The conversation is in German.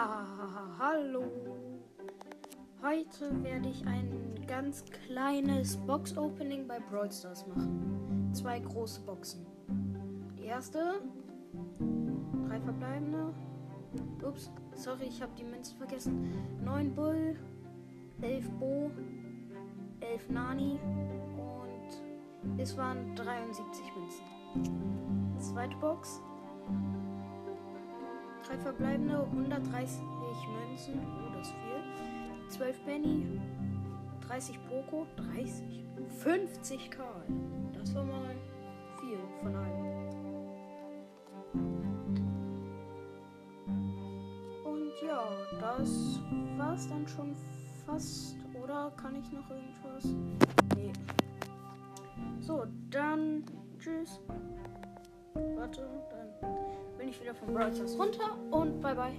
Ha, hallo. Heute werde ich ein ganz kleines Box-Opening bei Brawl Stars machen. Zwei große Boxen. Die erste, drei verbleibende. Ups, sorry, ich habe die Münzen vergessen. 9 Bull, 11 Bo, 11 Nani und es waren 73 Münzen. Zweite Box, drei verbleibende, 130 Münzen. Oh, das ist viel. 12 Penny, 30 Poco, 30, 50 Karl. Das war mal viel von allem. Und ja, das war's dann schon fast. Oder kann ich noch irgendwas? Nee. So, dann tschüss. Warte, dann ich wieder vom Brawl runter und bye bye.